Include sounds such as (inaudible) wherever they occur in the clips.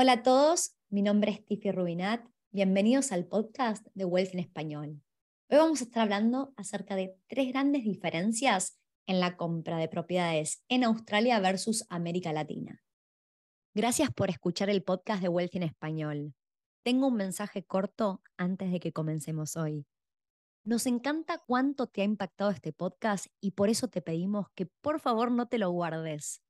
Hola a todos, mi nombre es Tiffy Rubinat. Bienvenidos al podcast de Wealth en Español. Hoy vamos a estar hablando acerca de tres grandes diferencias en la compra de propiedades en Australia versus América Latina. Gracias por escuchar el podcast de Wealth en Español. Tengo un mensaje corto antes de que comencemos hoy. Nos encanta cuánto te ha impactado este podcast y por eso te pedimos que por favor no te lo guardes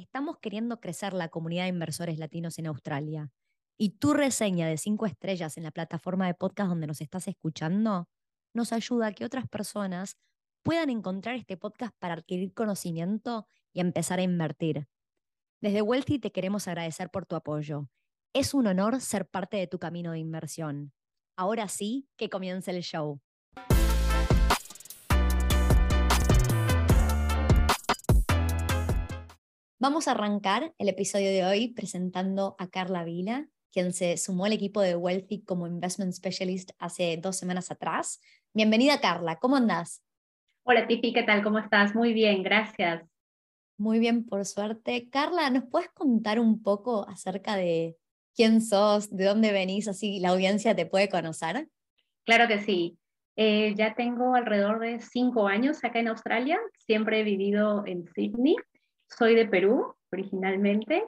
estamos queriendo crecer la comunidad de inversores latinos en Australia. Y tu reseña de cinco estrellas en la plataforma de podcast donde nos estás escuchando nos ayuda a que otras personas puedan encontrar este podcast para adquirir conocimiento y empezar a invertir. Desde Wealthy te queremos agradecer por tu apoyo. Es un honor ser parte de tu camino de inversión. Ahora sí, que comience el show. Vamos a arrancar el episodio de hoy presentando a Carla Vila, quien se sumó al equipo de Wealthy como Investment Specialist hace dos semanas atrás. Bienvenida, Carla, ¿cómo andás? Hola, Tiffy, ¿qué tal? ¿Cómo estás? Muy bien, gracias. Muy bien, por suerte. Carla, ¿nos puedes contar un poco acerca de quién sos, de dónde venís, así la audiencia te puede conocer? Claro que sí. Eh, ya tengo alrededor de cinco años acá en Australia. Siempre he vivido en Sydney soy de Perú originalmente.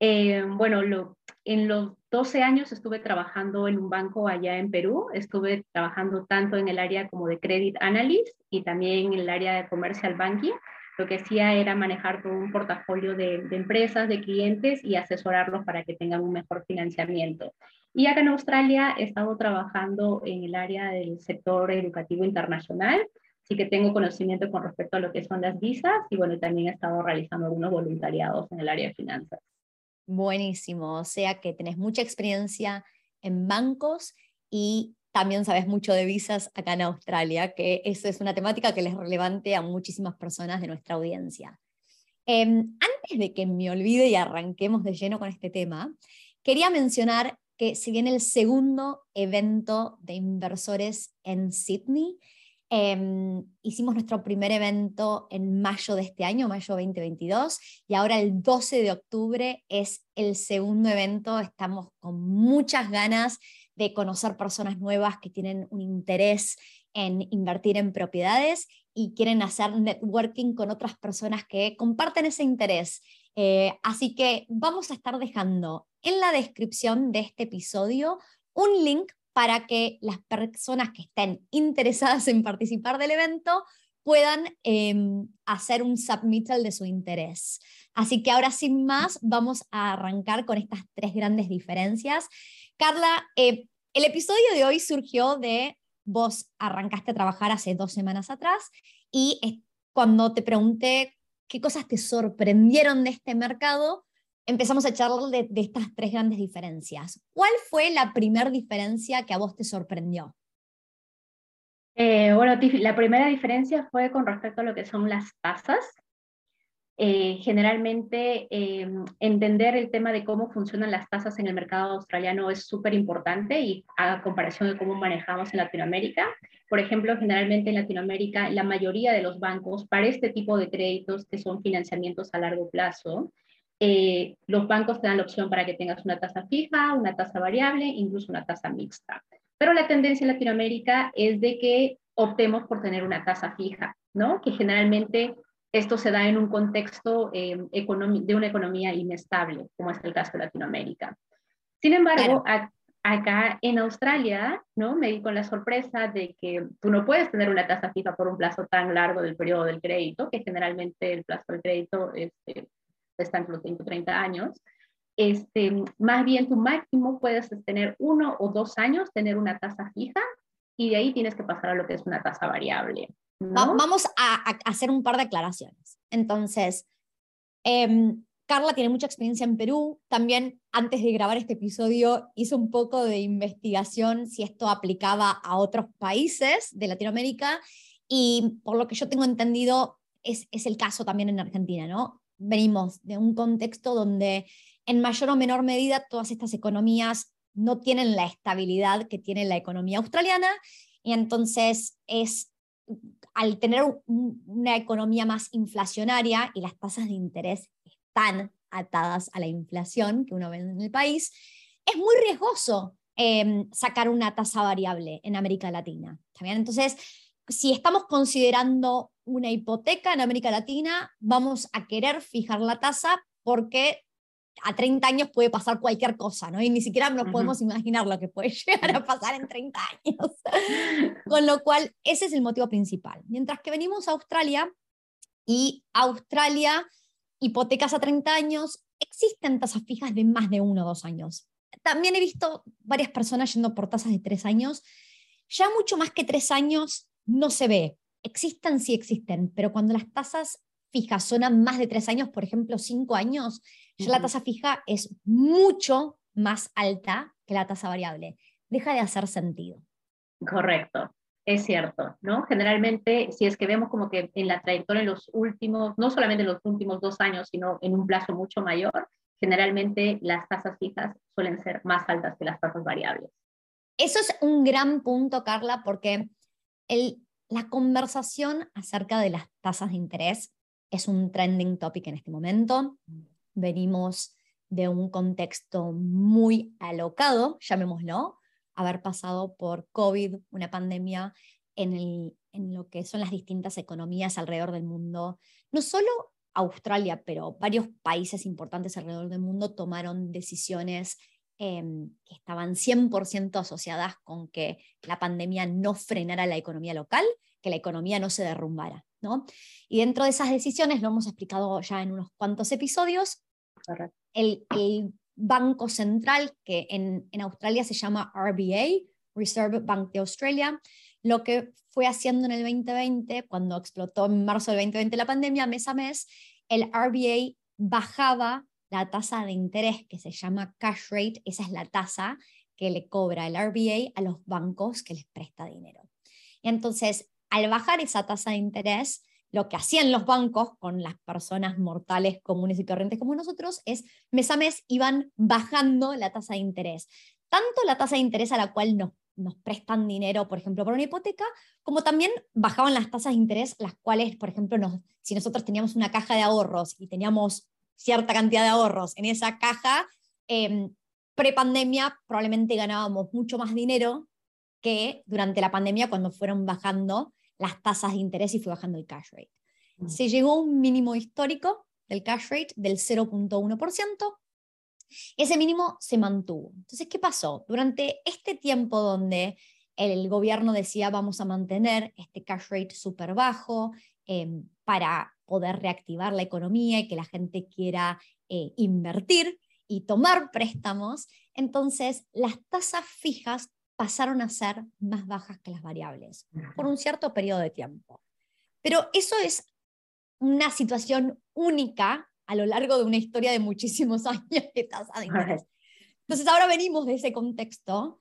Eh, bueno, en los 12 años estuve trabajando en un banco allá en Perú. Estuve trabajando tanto en el área como de credit analyst y también en el área de commercial banking. Lo que hacía era manejar todo un portafolio de, de empresas, de clientes y asesorarlos para que tengan un mejor financiamiento. Y acá en Australia he estado trabajando en el área del sector educativo internacional sí que tengo conocimiento con respecto a lo que son las visas y bueno, también he estado realizando algunos voluntariados en el área de finanzas. Buenísimo, o sea que tenés mucha experiencia en bancos y también sabes mucho de visas acá en Australia, que eso es una temática que les es relevante a muchísimas personas de nuestra audiencia. Em, antes de que me olvide y arranquemos de lleno con este tema, quería mencionar que se viene el segundo evento de inversores en Sydney Em, hicimos nuestro primer evento en mayo de este año, mayo 2022, y ahora el 12 de octubre es el segundo evento. Estamos con muchas ganas de conocer personas nuevas que tienen un interés en invertir en propiedades y quieren hacer networking con otras personas que comparten ese interés. Eh, así que vamos a estar dejando en la descripción de este episodio un link para que las personas que estén interesadas en participar del evento puedan em, hacer un submittal de su interés. Así que ahora sin más, vamos a arrancar con estas tres grandes diferencias. Carla, eh, el episodio de hoy surgió de vos arrancaste a trabajar hace dos semanas atrás y cuando te pregunté qué cosas te sorprendieron de este mercado, empezamos a charlar de, estas tres grandes diferencias. ¿Cuál fue la primera diferencia que a vos te sorprendió? Eh, bueno, la primera diferencia fue con respecto a lo que son las tasas. Eh, generalmente em, entender el tema de cómo funcionan las tasas en el mercado australiano es súper importante y a comparación de cómo manejamos en Latinoamérica. Por ejemplo, generalmente en Latinoamérica la mayoría de los bancos para este tipo de créditos que son financiamientos a largo plazo, eh, los bancos te dan la opción para que tengas una tasa fija, una tasa variable, incluso una tasa mixta. Pero la tendencia en Latinoamérica es de que optemos por tener una tasa fija, ¿no? Que generalmente esto se da en un contexto eh, de una economía inestable, como es el caso de Latinoamérica. Sin embargo, acá en Australia, ¿no? Me di con la sorpresa de que tú no puedes tener una tasa fija por un plazo tan largo del periodo del crédito, que generalmente el plazo del crédito es eh, están los 30 años, este, más bien tu máximo puedes tener uno o dos años, tener una tasa fija y de ahí tienes que pasar a lo que es una tasa variable. Vamos a, hacer un par de aclaraciones. Entonces, em, Carla tiene mucha experiencia en Perú. También antes de grabar este episodio hizo un poco de investigación si esto aplicaba a otros países de Latinoamérica y por lo que yo tengo entendido es, es el caso también en Argentina, ¿no? Venimos de un contexto donde en mayor o menor medida todas estas economías no tienen la estabilidad que tiene la economía australiana y entonces es al tener una economía más inflacionaria y las tasas de interés están atadas a la inflación que uno ve en el país, es muy riesgoso em, sacar una tasa variable en América Latina. Entonces, si estamos considerando una hipoteca en América Latina, vamos a querer fijar la tasa porque a 30 años puede pasar cualquier cosa, ¿no? Y ni siquiera nos podemos imaginar lo que puede (laughs) llegar a pasar en 30 años. (laughs) Con lo cual, ese es el motivo principal. Mientras que venimos a Australia y Australia, hipotecas a 30 años, existen tasas fijas de más de uno o dos años. También he visto varias personas yendo por tasas de tres años. Ya mucho más que tres años no se ve. Existen, sí existen, pero cuando las tasas fijas son a más de tres años, por ejemplo, cinco años, ya la tasa fija es mucho más alta que la tasa variable. Deja de hacer sentido. Correcto, es cierto, ¿no? Generalmente, si es que vemos como que en la trayectoria en los últimos, no solamente en los últimos dos años, sino en un plazo mucho mayor, generalmente las tasas fijas suelen ser más altas que las tasas variables. Eso es un gran punto, Carla, porque el, la conversación acerca de las tasas de interés es un trending topic en este momento. Venimos de un contexto muy alocado, llamémoslo, haber pasado por COVID, una pandemia en, en lo que son las distintas economías alrededor del mundo. No solo Australia, pero varios países importantes alrededor del mundo tomaron decisiones em, que estaban 100% asociadas con que la pandemia no frenara la economía local, que la economía no se derrumbara. ¿no? Y dentro de esas decisiones, lo hemos explicado ya en unos cuantos episodios, el, Banco Central, que en, en Australia se llama RBA, Reserve Bank de Australia, lo que fue haciendo en el 2020, cuando explotó en marzo del 2020 la pandemia, mes a mes, el RBA bajaba la tasa de interés que se llama cash rate, esa es la tasa que le cobra el RBA a los bancos que les presta dinero. Y entonces, al bajar esa tasa de interés, lo que hacían los bancos con las personas mortales comunes y corrientes como nosotros es mes a mes iban bajando la tasa de interés. Tanto la tasa de interés a la cual nos, nos prestan dinero, por ejemplo, por una hipoteca, como también bajaban las tasas de interés, las cuales, por ejemplo, nos, si nosotros teníamos una caja de ahorros y teníamos cierta cantidad de ahorros en esa caja, eh, pre-pandemia probablemente ganábamos mucho más dinero que durante la pandemia cuando fueron bajando las tasas de interés y fue bajando el cash rate. Mm. Se llegó a un mínimo histórico del cash rate del 0.1%. Ese mínimo se mantuvo. Entonces, ¿qué pasó? Durante este tiempo donde el gobierno decía vamos a mantener este cash rate súper bajo em, para poder reactivar la economía y que la gente quiera eh, invertir y tomar préstamos, entonces las tasas fijas pasaron a ser más bajas que las variables por un cierto periodo de tiempo. Pero eso es una situación única a lo largo de una historia de muchísimos (laughs) años de tasa de interés. Entonces ahora venimos de ese contexto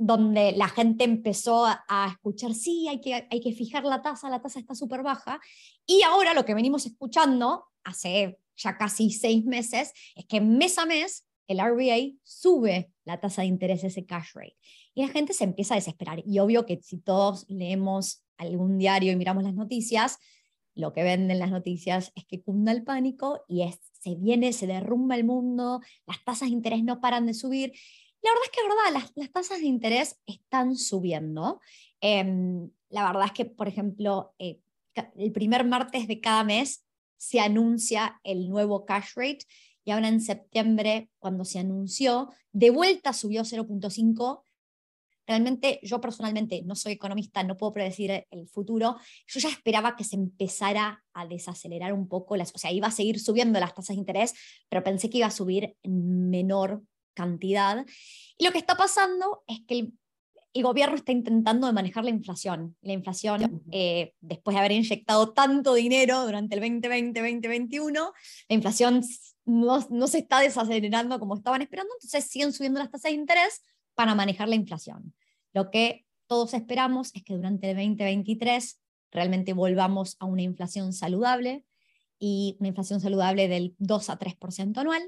donde la gente empezó a, escuchar, sí, hay que, hay que fijar la tasa, la tasa está súper baja, y ahora lo que venimos escuchando hace ya casi seis meses es que mes a mes el RBA sube la tasa de interés, ese cash rate. Y la gente se empieza a desesperar. Y obvio que si todos leemos algún diario y miramos las noticias, lo que ven en las noticias es que cunda el pánico y es, se viene, se derrumba el mundo, las tasas de interés no paran de subir. La verdad es que verdad, las, las tasas de interés están subiendo. Em, la verdad es que, por ejemplo, eh, el primer martes de cada mes se anuncia el nuevo cash rate y ahora en septiembre, cuando se anunció, de vuelta subió 0.5. Realmente yo personalmente no soy economista, no puedo predecir el futuro. Yo ya esperaba que se empezara a desacelerar un poco, las, o sea, iba a seguir subiendo las tasas de interés, pero pensé que iba a subir en menor cantidad. Y lo que está pasando es que el el gobierno está intentando manejar la inflación. La inflación, eh, después de haber inyectado tanto dinero durante el 2020-2021, la inflación no, no, se está desacelerando como estaban esperando, entonces siguen subiendo las tasas de interés para manejar la inflación. Lo que todos esperamos es que durante el 2023 realmente volvamos a una inflación saludable y una inflación saludable del 2 a 3% anual.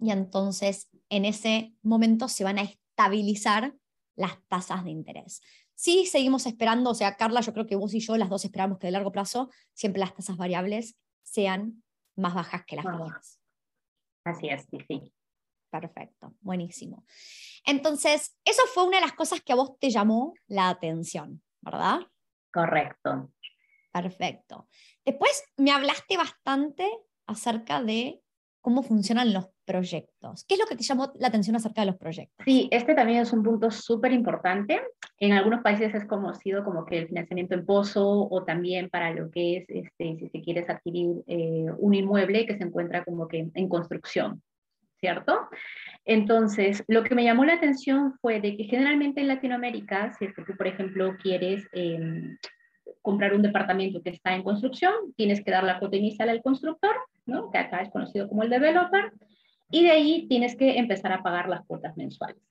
Y entonces en ese momento se van a estabilizar las tasas de interés. Sí, seguimos esperando, o sea, Carla, yo creo que vos y yo, las dos esperamos que de largo plazo siempre las tasas variables sean más bajas que las fijas. Así es, sí, sí. Perfecto, buenísimo. Entonces, eso fue una de las cosas que a vos te llamó la atención, ¿verdad? Correcto. Perfecto. Después me hablaste bastante acerca de cómo funcionan los proyectos. ¿Qué es lo que te llamó la atención acerca de los proyectos? Sí, este también es un punto súper importante. En algunos países es conocido como que el financiamiento en pozo o también para lo que es, este, si se quiere adquirir eh, un inmueble que se encuentra como que en construcción, ¿cierto? Entonces, lo que me llamó la atención fue de que generalmente en Latinoamérica, si es que tú, por ejemplo, quieres em, comprar un departamento que está en construcción, tienes que dar la cuota inicial al constructor, ¿no? que acá es conocido como el developer, y de ahí tienes que empezar a pagar las cuotas mensuales,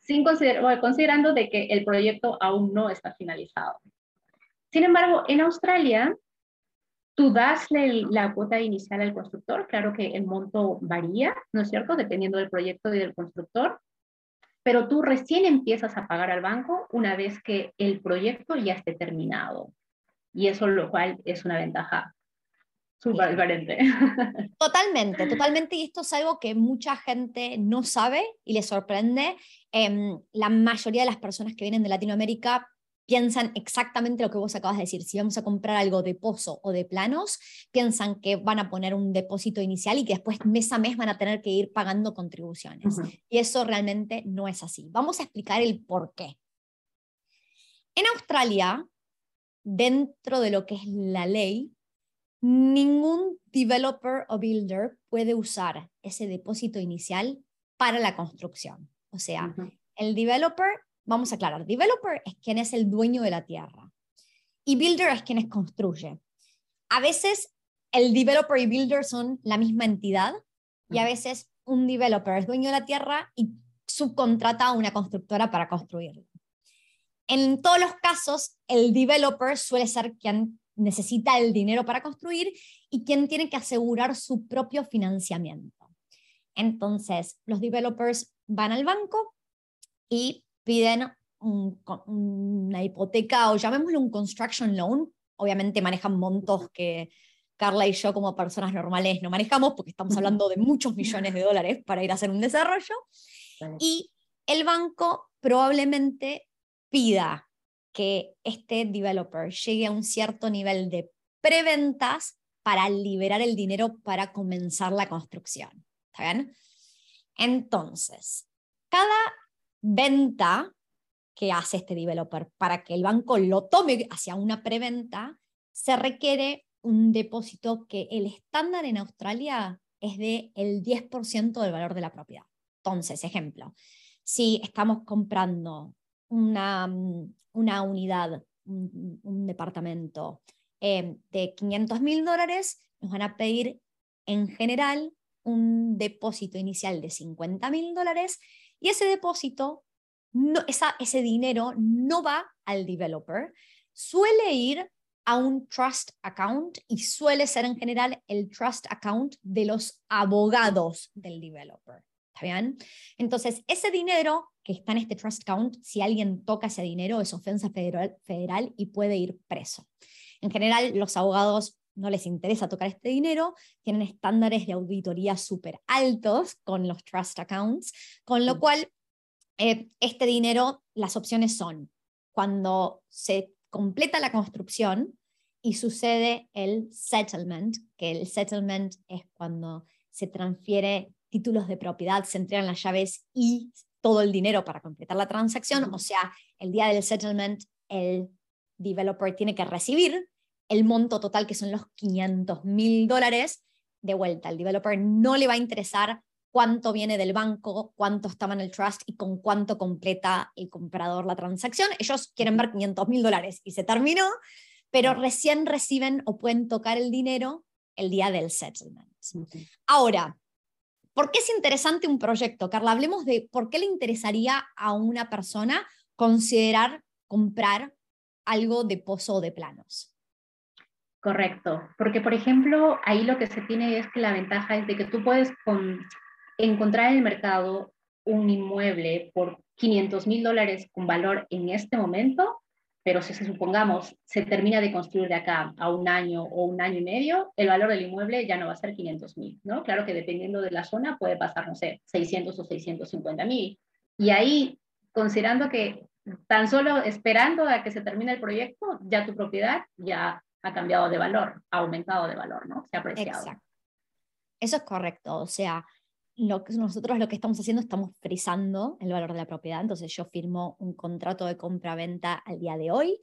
sin consider considerando de que el proyecto aún no está finalizado. Sin embargo, en Australia, tú dasle la cuota inicial al constructor, claro que el monto varía, ¿no es cierto?, dependiendo del proyecto y del constructor, pero tú recién empiezas a pagar al banco una vez que el proyecto ya esté terminado. Y eso lo cual es una ventaja súper diferente. (laughs) Totalmente, totalmente. Y esto es algo que mucha gente no sabe y le sorprende. Em, la mayoría de las personas que vienen de Latinoamérica piensan exactamente lo que vos acabas de decir. Si vamos a comprar algo de pozo o de planos, piensan que van a poner un depósito inicial y que después mes a mes van a tener que ir pagando contribuciones. Y eso realmente no es así. Vamos a explicar el por qué. En Australia, dentro de lo que es la ley, ningún developer o builder puede usar ese depósito inicial para la construcción. O sea, el developer vamos a aclarar, developer es quien es el dueño de la tierra y builder es quien construye. A veces el developer y builder son la misma entidad y a veces un developer es dueño de la tierra y subcontrata a una constructora para construirlo. En todos los casos, el developer suele ser quien necesita el dinero para construir y quien tiene que asegurar su propio financiamiento. Entonces, los developers van al banco y piden una hipoteca o llamémoslo un construction loan. Obviamente manejan montos que Carla y yo como personas normales no manejamos porque estamos hablando de muchos millones de dólares para ir a hacer un desarrollo. Y el banco probablemente pida que este developer llegue a un cierto nivel de preventas para liberar el dinero para comenzar la construcción. ¿Está bien? Entonces, cada venta que hace este developer para que el banco lo tome hacia una preventa, se requiere un depósito que el estándar en Australia es de el 10% del valor de la propiedad. Entonces, ejemplo, si estamos comprando una, una unidad, un, departamento eh, de 500 mil dólares, nos van a pedir en general un depósito inicial de 50 mil dólares y ese depósito, no, ese dinero no va al developer, suele ir a un trust account y suele ser en general el trust account de los abogados del developer. ¿Está bien? Entonces, ese dinero que está en este trust account, si alguien toca ese dinero, es ofensa federal, federal y puede ir preso. En general, los abogados no les interesa tocar este dinero, tienen estándares de auditoría súper altos con los trust accounts, con lo mm. cual eh, este dinero, las opciones son cuando se completa la construcción y sucede el settlement, que el settlement es cuando se transfiere títulos de propiedad, se entregan las llaves y todo el dinero para completar la transacción, o sea, el día del settlement el developer tiene que recibir el monto total, que son los 500 mil dólares, de vuelta. Al developer no le va a interesar cuánto viene del banco, cuánto estaba en el trust y con cuánto completa el comprador la transacción. Ellos quieren ver 500 mil dólares y se terminó, pero recién reciben o pueden tocar el dinero el día del settlement. Ahora, ¿por qué es interesante un proyecto? Carla, hablemos de por qué le interesaría a una persona considerar comprar algo de pozo o de planos. Correcto, porque por ejemplo, ahí lo que se tiene es que la ventaja es de que tú puedes encontrar en el mercado un inmueble por 500 mil dólares con valor en este momento pero si supongamos se termina de construir de acá a un año o un año y medio, el valor del inmueble ya no va a ser 500 mil, ¿no? Claro que dependiendo de la zona puede pasar, no sé, 600 o 650 mil. Y ahí, considerando que tan solo esperando a que se termine el proyecto, ya tu propiedad ya ha cambiado de valor, ha aumentado de valor, ¿no? Se ha apreciado. Exacto. Eso es correcto, o sea, lo que nosotros lo que estamos haciendo, estamos frisando el valor de la propiedad. Entonces yo firmo un contrato de compra-venta al día de hoy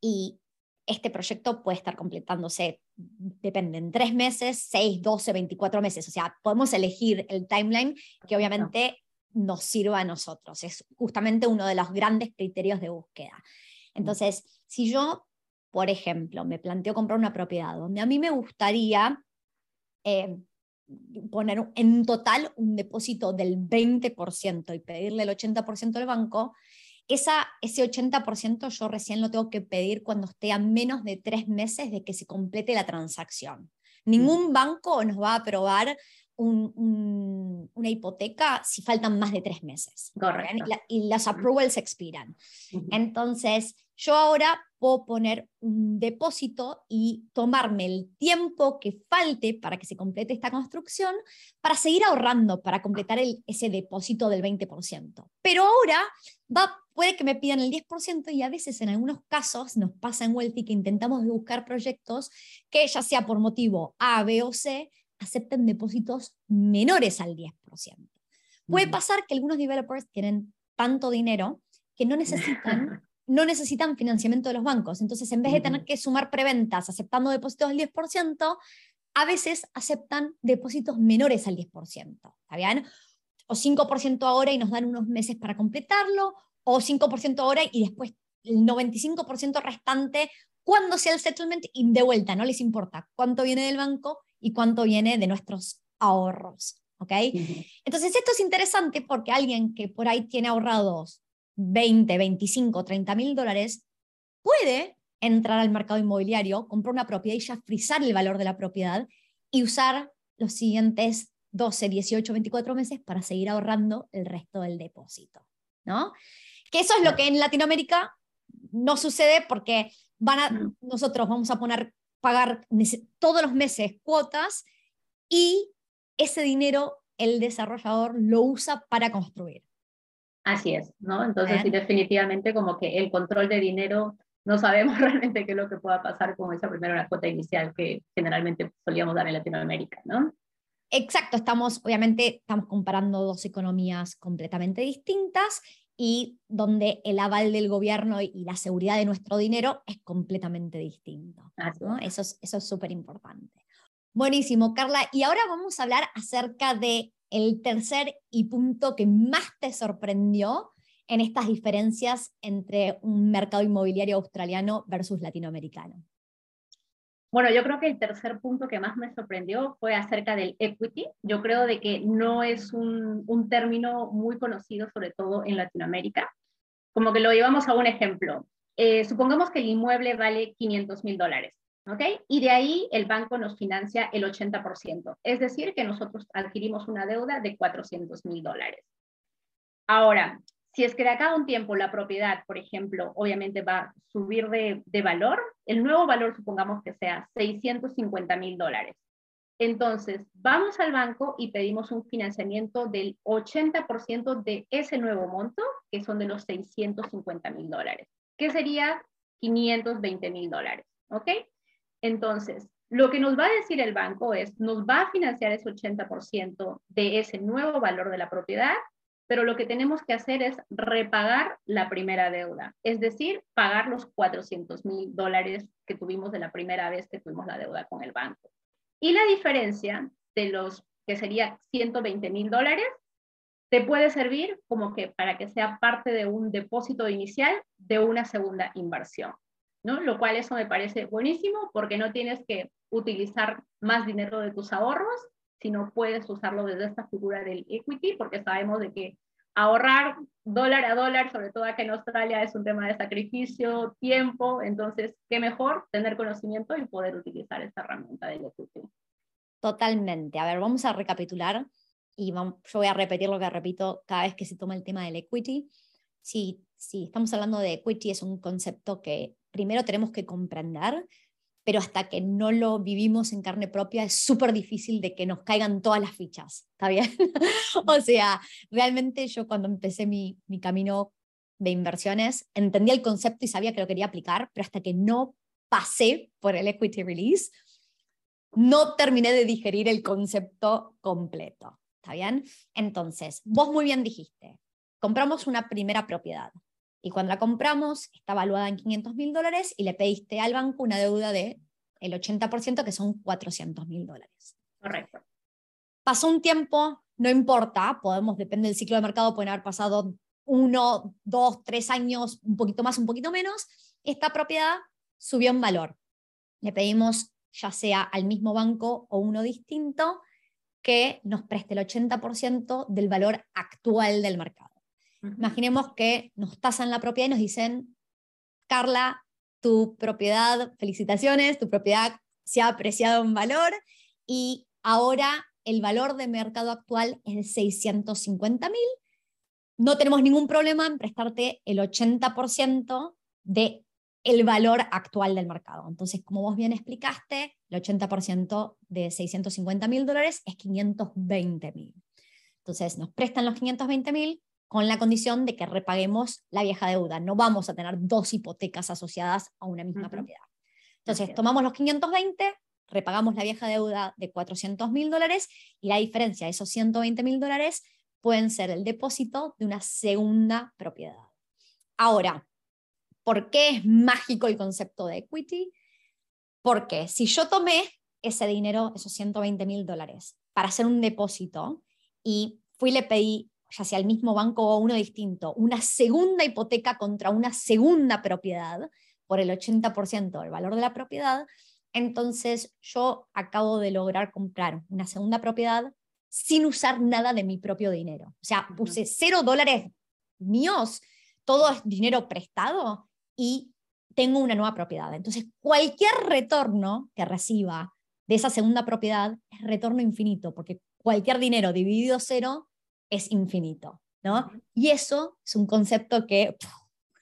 y este proyecto puede estar completándose, depende, en tres meses, seis, doce, veinticuatro meses. O sea, podemos elegir el timeline que obviamente nos sirva a nosotros. Es justamente uno de los grandes criterios de búsqueda. Entonces, si yo, por ejemplo, me planteo comprar una propiedad donde a mí me gustaría... Eh, poner en total un depósito del 20% y pedirle el 80% al banco, esa, ese 80% yo recién lo tengo que pedir cuando esté a menos de tres meses de que se complete la transacción. Ningún banco nos va a aprobar una hipoteca si faltan más de tres meses. Y, las approvals expiran. Entonces, yo ahora puedo poner un depósito y tomarme el tiempo que falte para que se complete esta construcción para seguir ahorrando, para completar ese depósito del 20%. Pero ahora va, puede que me pidan el 10% y a veces en algunos casos nos pasa en Wealthy que intentamos buscar proyectos que ya sea por motivo A, B o C, acepten depósitos menores al 10%. Puede pasar que algunos developers tienen tanto dinero que no necesitan (laughs) no necesitan financiamiento de los bancos. Entonces, en vez de tener que sumar preventas aceptando depósitos del 10%, a veces aceptan depósitos menores al 10%. ¿Está bien? O 5% ahora y nos dan unos meses para completarlo, o 5% ahora y después el 95% restante cuando sea el settlement y de vuelta, no les importa cuánto viene del banco y cuánto viene de nuestros ahorros. ¿ok? Entonces, esto es interesante porque alguien que por ahí tiene ahorrados 20, 25, 30 mil dólares, puede entrar al mercado inmobiliario, comprar una propiedad y ya frisar el valor de la propiedad y usar los siguientes 12, 18, 24 meses para seguir ahorrando el resto del depósito. ¿no? Que eso es lo que en Latinoamérica no sucede porque van a, nosotros vamos a poner, pagar todos los meses cuotas y ese dinero el desarrollador lo usa para construir. Así es, ¿no? Entonces, sí, definitivamente como que el control de dinero, no sabemos (laughs) realmente qué es lo que pueda pasar con esa primera cuota inicial que generalmente solíamos dar en Latinoamérica, ¿no? Exacto, estamos, obviamente, estamos comparando dos economías completamente distintas y donde el aval del gobierno y la seguridad de nuestro dinero es completamente distinto. ¿no? Eso es súper importante. Buenísimo, Carla. Y ahora vamos a hablar acerca de el tercer y punto que más te sorprendió en estas diferencias entre un mercado inmobiliario australiano versus latinoamericano? Bueno, yo creo que el tercer punto que más me sorprendió fue acerca del equity. Yo creo de que no es un, un término muy conocido, sobre todo en Latinoamérica. Como que lo llevamos a un ejemplo. Eh, supongamos que el inmueble vale 500 mil dólares. ¿ok? Y de ahí el banco nos financia el 80%, es decir, que nosotros adquirimos una deuda de 400 mil dólares. Ahora, si es que de acá a un tiempo la propiedad, por ejemplo, obviamente va a subir de, valor, el nuevo valor supongamos que sea 650 mil dólares. Entonces, vamos al banco y pedimos un financiamiento del 80% de ese nuevo monto, que son de los 650 mil dólares, que sería 520 mil dólares. ¿Ok? Entonces, lo que nos va a decir el banco es, nos va a financiar ese 80% de ese nuevo valor de la propiedad, pero lo que tenemos que hacer es repagar la primera deuda, es decir, pagar los 400 mil dólares que tuvimos de la primera vez que tuvimos la deuda con el banco. Y la diferencia de los que sería 120 mil dólares te puede servir como que para que sea parte de un depósito inicial de una segunda inversión. ¿no? Lo cual eso me parece buenísimo porque no tienes que utilizar más dinero de tus ahorros, sino puedes usarlo desde esta figura del equity, porque sabemos de que ahorrar dólar a dólar, sobre todo aquí en Australia, es un tema de sacrificio, tiempo, entonces, qué mejor tener conocimiento y poder utilizar esta herramienta del equity. Totalmente. A ver, vamos a recapitular y yo voy a repetir lo que repito cada vez que se toma el tema del equity. sí, sí, estamos hablando de equity, es un concepto que primero tenemos que comprender, pero hasta que no lo vivimos en carne propia es súper difícil de que nos caigan todas las fichas, ¿está bien? (laughs) o sea, realmente yo cuando empecé mi, mi camino de inversiones, entendía el concepto y sabía que lo quería aplicar, pero hasta que no pasé por el equity release, no terminé de digerir el concepto completo. ¿Está bien? Entonces, vos muy bien dijiste, compramos una primera propiedad y cuando la compramos está valuada en 500 mil dólares y le pediste al banco una deuda de el 80% que son 400 mil dólares. Correcto. Pasó un tiempo, no importa, podemos, depende del ciclo de mercado, pueden haber pasado uno, dos, tres años, un poquito más, un poquito menos, esta propiedad subió en valor. Le pedimos ya sea al mismo banco o uno distinto que nos preste el 80% del valor actual del mercado. Imaginemos que nos tasan la propiedad y nos dicen, Carla, tu propiedad, felicitaciones, tu propiedad se ha apreciado en valor y ahora el valor de mercado actual es de 650 mil. No tenemos ningún problema en prestarte el 80% de el valor actual del mercado. Entonces, como vos bien explicaste, el 80% de 650 mil dólares es 520 mil. Entonces, nos prestan los 520 mil con la condición de que repaguemos la vieja deuda. No vamos a tener dos hipotecas asociadas a una misma propiedad. Entonces, tomamos los 520, repagamos la vieja deuda de 400 mil dólares y la diferencia de esos 120 mil dólares pueden ser el depósito de una segunda propiedad. Ahora, ¿Por qué es mágico el concepto de equity? Porque si yo tomé ese dinero, esos 120 mil dólares, para hacer un depósito y fui y le pedí, ya sea al mismo banco o uno distinto, una segunda hipoteca contra una segunda propiedad por el 80% del valor de la propiedad, entonces yo acabo de lograr comprar una segunda propiedad sin usar nada de mi propio dinero. O sea, puse cero dólares míos, todo es dinero prestado y tengo una nueva propiedad. Entonces, cualquier retorno que reciba de esa segunda propiedad es retorno infinito, porque cualquier dinero dividido cero es infinito, ¿no? Y eso es un concepto que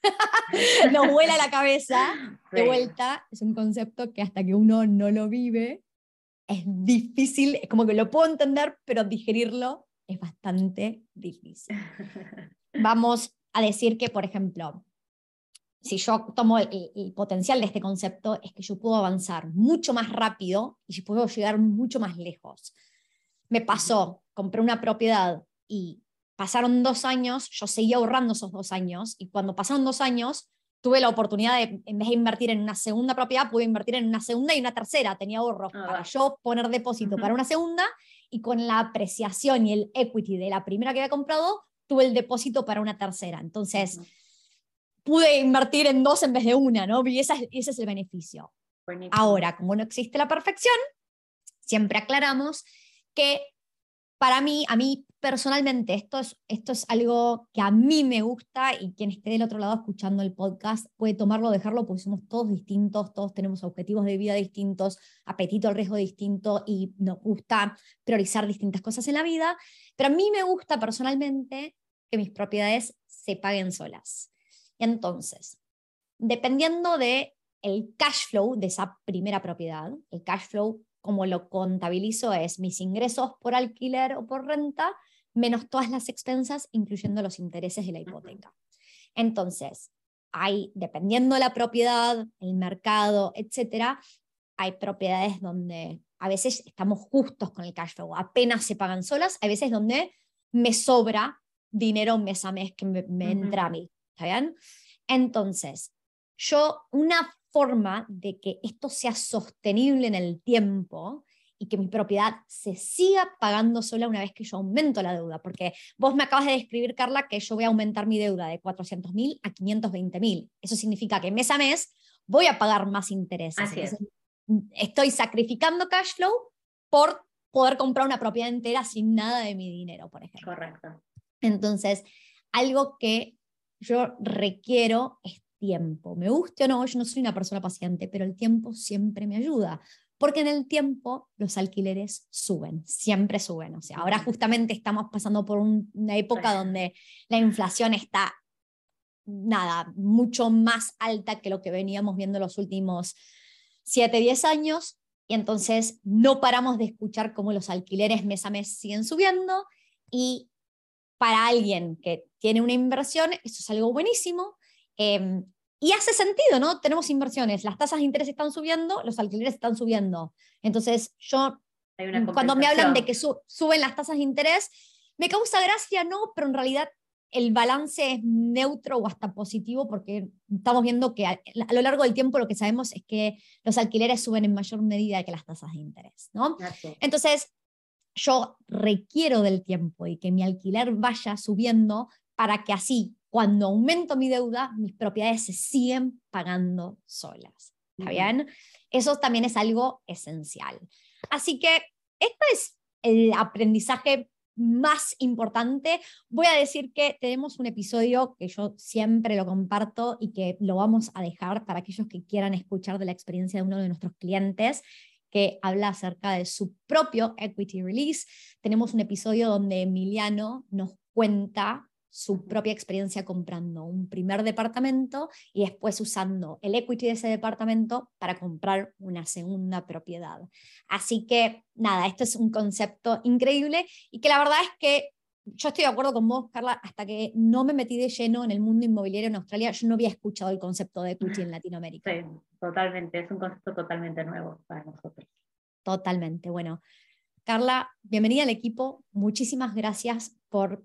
(laughs) nos vuela la cabeza de vuelta, es un concepto que hasta que uno no lo vive es difícil, es como que lo puedo entender, pero digerirlo es bastante difícil. (laughs) Vamos a decir que, por ejemplo, si yo tomo el, potencial de este concepto, es que yo puedo avanzar mucho más rápido y puedo llegar mucho más lejos. Me pasó, compré una propiedad y pasaron dos años, yo seguía ahorrando esos dos años y cuando pasaron dos años, tuve la oportunidad de, en vez de invertir en una segunda propiedad, pude invertir en una segunda y una tercera. Tenía ahorros ah, para yo poner depósito para una segunda y con la apreciación y el equity de la primera que había comprado, tuve el depósito para una tercera. Entonces, pude invertir en dos en vez de una, ¿no? Y ese es el beneficio. Ahora, como no existe la perfección, siempre aclaramos que para mí, a mí personalmente, esto es, esto es algo que a mí me gusta y quien esté del otro lado escuchando el podcast puede tomarlo dejarlo porque somos todos distintos, todos tenemos objetivos de vida distintos, apetito al riesgo distinto y nos gusta priorizar distintas cosas en la vida, pero a mí me gusta personalmente que mis propiedades se paguen solas. Entonces, dependiendo de el cash flow de esa primera propiedad, el cash flow como lo contabilizo es mis ingresos por alquiler o por renta menos todas las expensas, incluyendo los intereses de la hipoteca. Entonces, hay, dependiendo de la propiedad, el mercado, etcétera, hay propiedades donde a veces estamos justos con el cash flow, apenas se pagan solas, hay veces donde me sobra dinero mes a mes que me, entra a mí. ¿Está bien? Entonces, yo, una forma de que esto sea sostenible en el tiempo y que mi propiedad se siga pagando sola una vez que yo aumento la deuda, porque vos me acabas de describir, Carla, que yo voy a aumentar mi deuda de 400 mil a 520 mil. Eso significa que mes a mes voy a pagar más intereses. Estoy sacrificando cash flow por poder comprar una propiedad entera sin nada de mi dinero, por ejemplo. Correcto. Entonces, algo que yo requiero es tiempo. Me guste o no, yo no soy una persona paciente, pero el tiempo siempre me ayuda, porque en el tiempo los alquileres suben, siempre suben. O sea, ahora justamente estamos pasando por una época donde la inflación está nada, mucho más alta que lo que veníamos viendo los últimos 7, 10 años. Y entonces no paramos de escuchar cómo los alquileres mes a mes siguen subiendo. Y para alguien que tiene una inversión, eso es algo buenísimo. Em, y hace sentido, ¿no? Tenemos inversiones, las tasas de interés están subiendo, los alquileres están subiendo. Entonces, yo, cuando me hablan de que suben las tasas de interés, me causa gracia, ¿no? Pero en realidad el balance es neutro o hasta positivo porque estamos viendo que a, lo largo del tiempo lo que sabemos es que los alquileres suben en mayor medida que las tasas de interés, ¿no? Entonces, yo requiero del tiempo y que mi alquiler vaya subiendo para que así cuando aumento mi deuda, mis propiedades se siguen pagando solas. ¿Está bien? Eso también es algo esencial. Así que este es el aprendizaje más importante. Voy a decir que tenemos un episodio que yo siempre lo comparto y que lo vamos a dejar para aquellos que quieran escuchar de la experiencia de uno de nuestros clientes que habla acerca de su propio equity release. Tenemos un episodio donde Emiliano nos cuenta su propia experiencia comprando un primer departamento y después usando el equity de ese departamento para comprar una segunda propiedad. Así que nada, esto es un concepto increíble y que la verdad es que yo estoy de acuerdo con vos, Carla, hasta que no me metí de lleno en el mundo inmobiliario en Australia, yo no había escuchado el concepto de equity en Latinoamérica. Sí, totalmente, es un concepto totalmente nuevo para nosotros. Totalmente, bueno. Carla, bienvenida al equipo. Muchísimas gracias por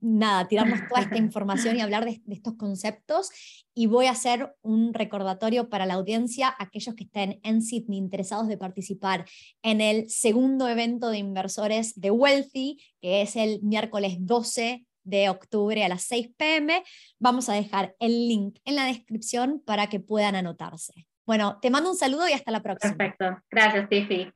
nada, tirarnos toda esta (laughs) información y hablar de, estos conceptos. Y voy a hacer un recordatorio para la audiencia, aquellos que estén en Sydney interesados de participar en el segundo evento de inversores de Wealthy, que es el miércoles 12 de octubre a las 6 pm. Vamos a dejar el link en la descripción para que puedan anotarse. Bueno, te mando un saludo y hasta la próxima. Perfecto. Gracias, Tiffy.